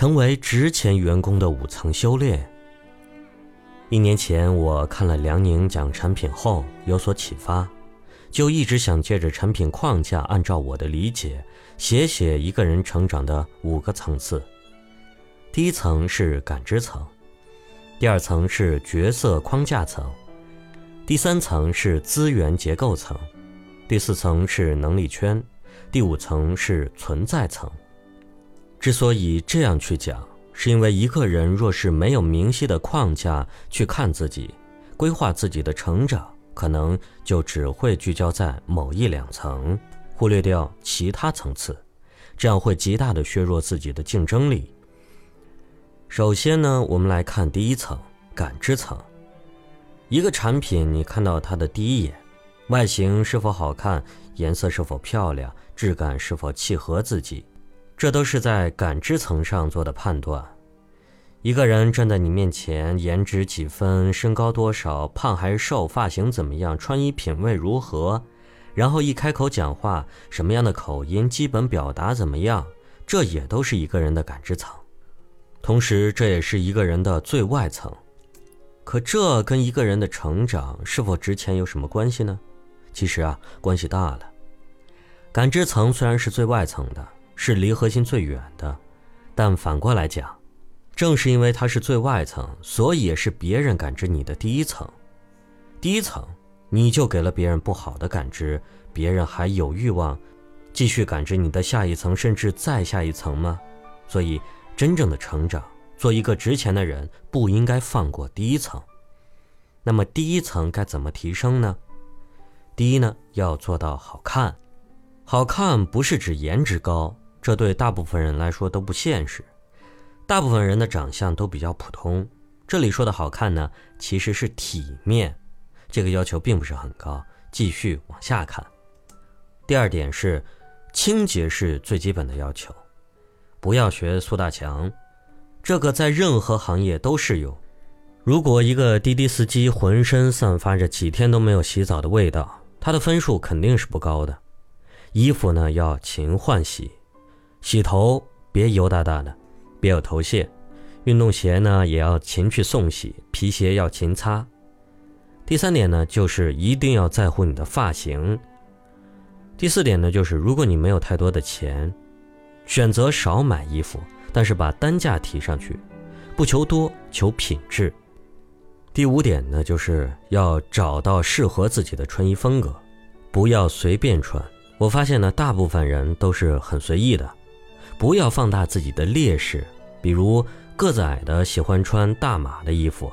成为值钱员工的五层修炼。一年前，我看了梁宁讲产品后有所启发，就一直想借着产品框架，按照我的理解写写一个人成长的五个层次。第一层是感知层，第二层是角色框架层，第三层是资源结构层，第四层是能力圈，第五层是存在层。之所以这样去讲，是因为一个人若是没有明晰的框架去看自己，规划自己的成长，可能就只会聚焦在某一两层，忽略掉其他层次，这样会极大的削弱自己的竞争力。首先呢，我们来看第一层感知层。一个产品，你看到它的第一眼，外形是否好看，颜色是否漂亮，质感是否契合自己。这都是在感知层上做的判断。一个人站在你面前，颜值几分，身高多少，胖还是瘦，发型怎么样，穿衣品味如何，然后一开口讲话，什么样的口音，基本表达怎么样，这也都是一个人的感知层。同时，这也是一个人的最外层。可这跟一个人的成长是否值钱有什么关系呢？其实啊，关系大了。感知层虽然是最外层的。是离核心最远的，但反过来讲，正是因为它是最外层，所以也是别人感知你的第一层。第一层，你就给了别人不好的感知，别人还有欲望继续感知你的下一层，甚至再下一层吗？所以，真正的成长，做一个值钱的人，不应该放过第一层。那么，第一层该怎么提升呢？第一呢，要做到好看。好看不是指颜值高。这对大部分人来说都不现实，大部分人的长相都比较普通。这里说的好看呢，其实是体面，这个要求并不是很高。继续往下看，第二点是清洁是最基本的要求，不要学苏大强，这个在任何行业都适用。如果一个滴滴司机浑身散发着几天都没有洗澡的味道，他的分数肯定是不高的。衣服呢要勤换洗。洗头别油哒哒的，别有头屑。运动鞋呢也要勤去送洗，皮鞋要勤擦。第三点呢，就是一定要在乎你的发型。第四点呢，就是如果你没有太多的钱，选择少买衣服，但是把单价提上去，不求多，求品质。第五点呢，就是要找到适合自己的穿衣风格，不要随便穿。我发现呢，大部分人都是很随意的。不要放大自己的劣势，比如个子矮的喜欢穿大码的衣服，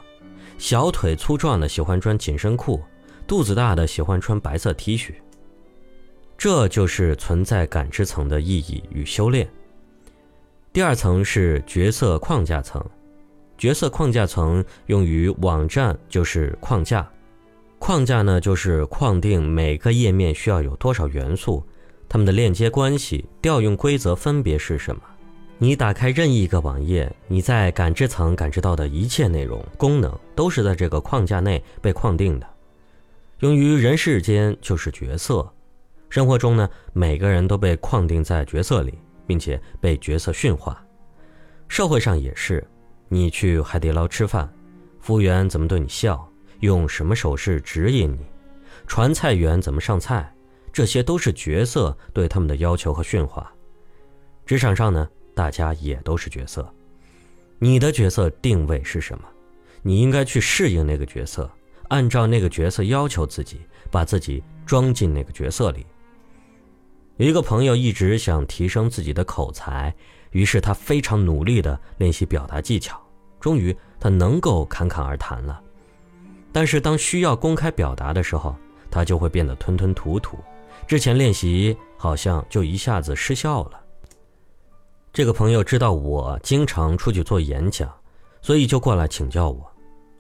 小腿粗壮的喜欢穿紧身裤，肚子大的喜欢穿白色 T 恤。这就是存在感知层的意义与修炼。第二层是角色框架层，角色框架层用于网站就是框架，框架呢就是框定每个页面需要有多少元素。它们的链接关系、调用规则分别是什么？你打开任意一个网页，你在感知层感知到的一切内容、功能，都是在这个框架内被框定的。用于人世间就是角色，生活中呢，每个人都被框定在角色里，并且被角色驯化。社会上也是，你去海底捞吃饭，服务员怎么对你笑，用什么手势指引你，传菜员怎么上菜。这些都是角色对他们的要求和驯化。职场上呢，大家也都是角色。你的角色定位是什么？你应该去适应那个角色，按照那个角色要求自己，把自己装进那个角色里。一个朋友一直想提升自己的口才，于是他非常努力地练习表达技巧，终于他能够侃侃而谈了。但是当需要公开表达的时候，他就会变得吞吞吐吐。之前练习好像就一下子失效了。这个朋友知道我经常出去做演讲，所以就过来请教我。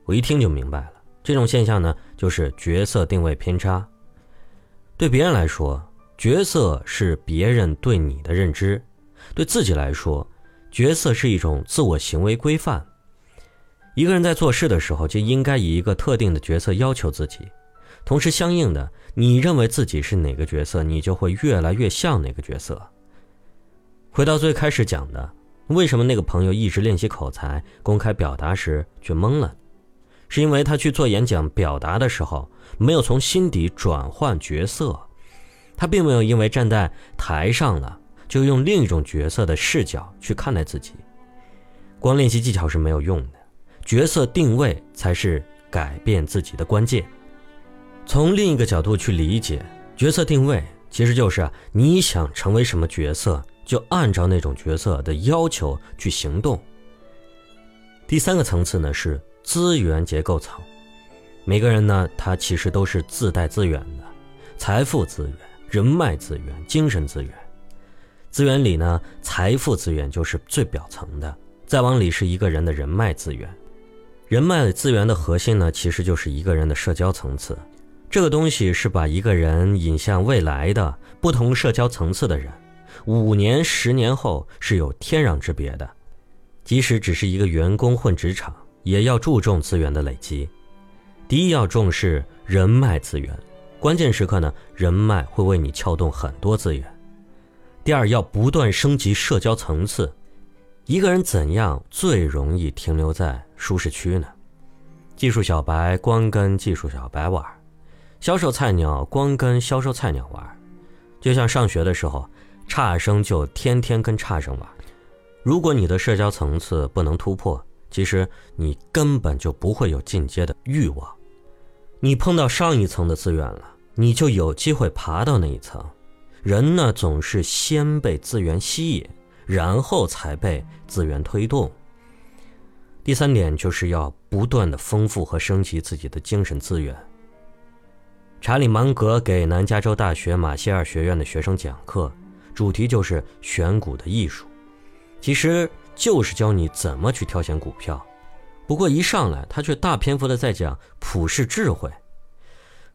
我一听就明白了，这种现象呢，就是角色定位偏差。对别人来说，角色是别人对你的认知；对自己来说，角色是一种自我行为规范。一个人在做事的时候，就应该以一个特定的角色要求自己。同时，相应的，你认为自己是哪个角色，你就会越来越像哪个角色。回到最开始讲的，为什么那个朋友一直练习口才，公开表达时却懵了？是因为他去做演讲表达的时候，没有从心底转换角色，他并没有因为站在台上了，就用另一种角色的视角去看待自己。光练习技巧是没有用的，角色定位才是改变自己的关键。从另一个角度去理解角色定位，其实就是你想成为什么角色，就按照那种角色的要求去行动。第三个层次呢是资源结构层，每个人呢他其实都是自带资源的，财富资源、人脉资源、精神资源。资源里呢，财富资源就是最表层的。再往里是一个人的人脉资源，人脉资源的核心呢，其实就是一个人的社交层次。这个东西是把一个人引向未来的不同社交层次的人，五年、十年后是有天壤之别的。即使只是一个员工混职场，也要注重资源的累积。第一要重视人脉资源，关键时刻呢，人脉会为你撬动很多资源。第二要不断升级社交层次。一个人怎样最容易停留在舒适区呢？技术小白光跟技术小白玩，销售菜鸟光跟销售菜鸟玩，就像上学的时候，差生就天天跟差生玩。如果你的社交层次不能突破，其实你根本就不会有进阶的欲望。你碰到上一层的资源了，你就有机会爬到那一层。人呢，总是先被资源吸引。然后才被资源推动。第三点就是要不断的丰富和升级自己的精神资源。查理芒格给南加州大学马歇尔学院的学生讲课，主题就是选股的艺术，其实就是教你怎么去挑选股票。不过一上来他却大篇幅的在讲普世智慧。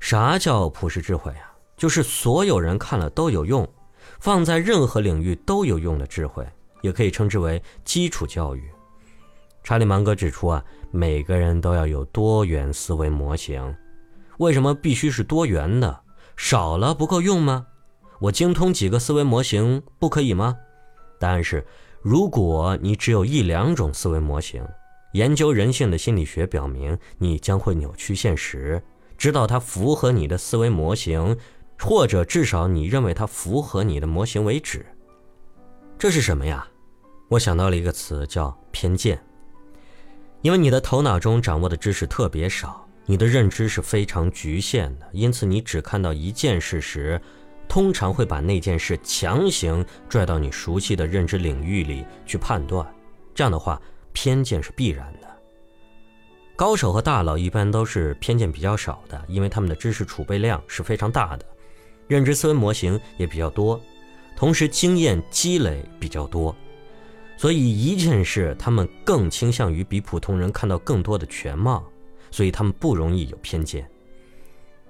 啥叫普世智慧啊？就是所有人看了都有用。放在任何领域都有用的智慧，也可以称之为基础教育。查理芒格指出啊，每个人都要有多元思维模型。为什么必须是多元的？少了不够用吗？我精通几个思维模型不可以吗？答案是，如果你只有一两种思维模型，研究人性的心理学表明，你将会扭曲现实，直到它符合你的思维模型。或者至少你认为它符合你的模型为止，这是什么呀？我想到了一个词叫偏见。因为你的头脑中掌握的知识特别少，你的认知是非常局限的，因此你只看到一件事时，通常会把那件事强行拽到你熟悉的认知领域里去判断。这样的话，偏见是必然的。高手和大佬一般都是偏见比较少的，因为他们的知识储备量是非常大的。认知思维模型也比较多，同时经验积累比较多，所以一件事他们更倾向于比普通人看到更多的全貌，所以他们不容易有偏见。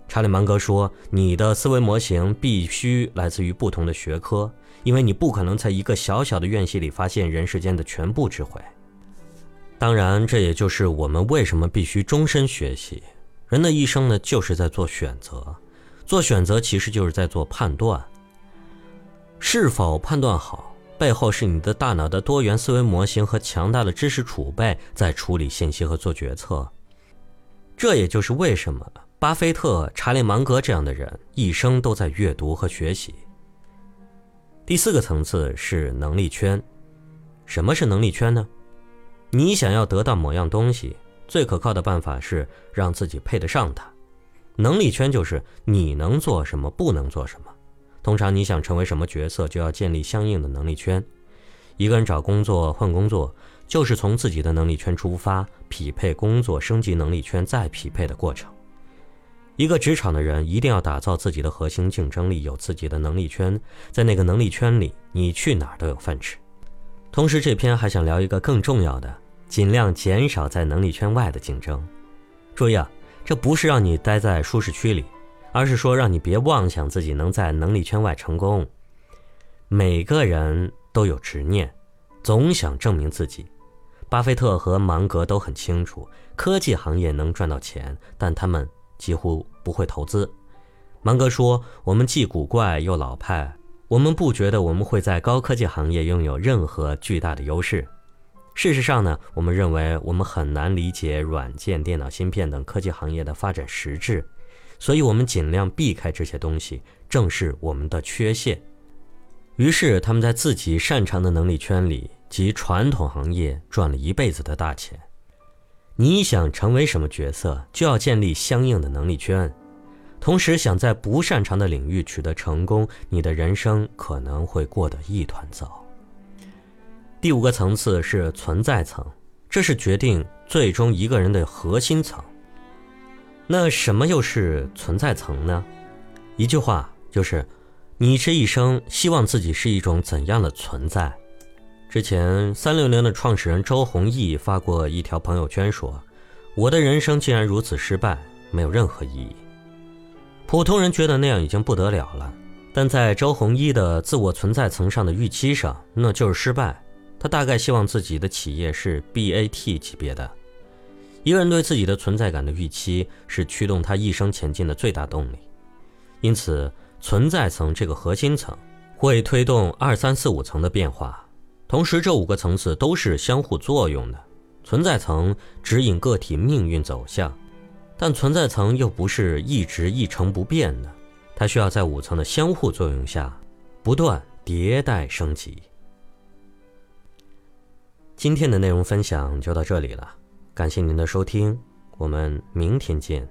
查理芒格说：“你的思维模型必须来自于不同的学科，因为你不可能在一个小小的院系里发现人世间的全部智慧。”当然，这也就是我们为什么必须终身学习。人的一生呢，就是在做选择。做选择其实就是在做判断，是否判断好，背后是你的大脑的多元思维模型和强大的知识储备在处理信息和做决策。这也就是为什么巴菲特、查理芒格这样的人一生都在阅读和学习。第四个层次是能力圈。什么是能力圈呢？你想要得到某样东西，最可靠的办法是让自己配得上它。能力圈就是你能做什么，不能做什么。通常你想成为什么角色，就要建立相应的能力圈。一个人找工作、换工作，就是从自己的能力圈出发，匹配工作、升级能力圈再匹配的过程。一个职场的人一定要打造自己的核心竞争力，有自己的能力圈，在那个能力圈里，你去哪儿都有饭吃。同时，这篇还想聊一个更重要的，尽量减少在能力圈外的竞争。注意啊！这不是让你待在舒适区里，而是说让你别妄想自己能在能力圈外成功。每个人都有执念，总想证明自己。巴菲特和芒格都很清楚，科技行业能赚到钱，但他们几乎不会投资。芒格说：“我们既古怪又老派，我们不觉得我们会在高科技行业拥有任何巨大的优势。事实上呢，我们认为我们很难理解软件、电脑芯片等科技行业的发展实质，所以我们尽量避开这些东西，正是我们的缺陷。于是，他们在自己擅长的能力圈里及传统行业赚了一辈子的大钱。你想成为什么角色，就要建立相应的能力圈。同时，想在不擅长的领域取得成功，你的人生可能会过得一团糟。第五个层次是存在层，这是决定最终一个人的核心层。那什么又是存在层呢？一句话就是：你这一生希望自己是一种怎样的存在？之前三六零的创始人周鸿祎发过一条朋友圈说：“我的人生竟然如此失败，没有任何意义。”普通人觉得那样已经不得了了，但在周鸿祎的自我存在层上的预期上，那就是失败。他大概希望自己的企业是 BAT 级别的。一个人对自己的存在感的预期，是驱动他一生前进的最大动力。因此，存在层这个核心层会推动二三四五层的变化。同时，这五个层次都是相互作用的。存在层指引个体命运走向，但存在层又不是一直一成不变的，它需要在五层的相互作用下不断迭代升级。今天的内容分享就到这里了，感谢您的收听，我们明天见。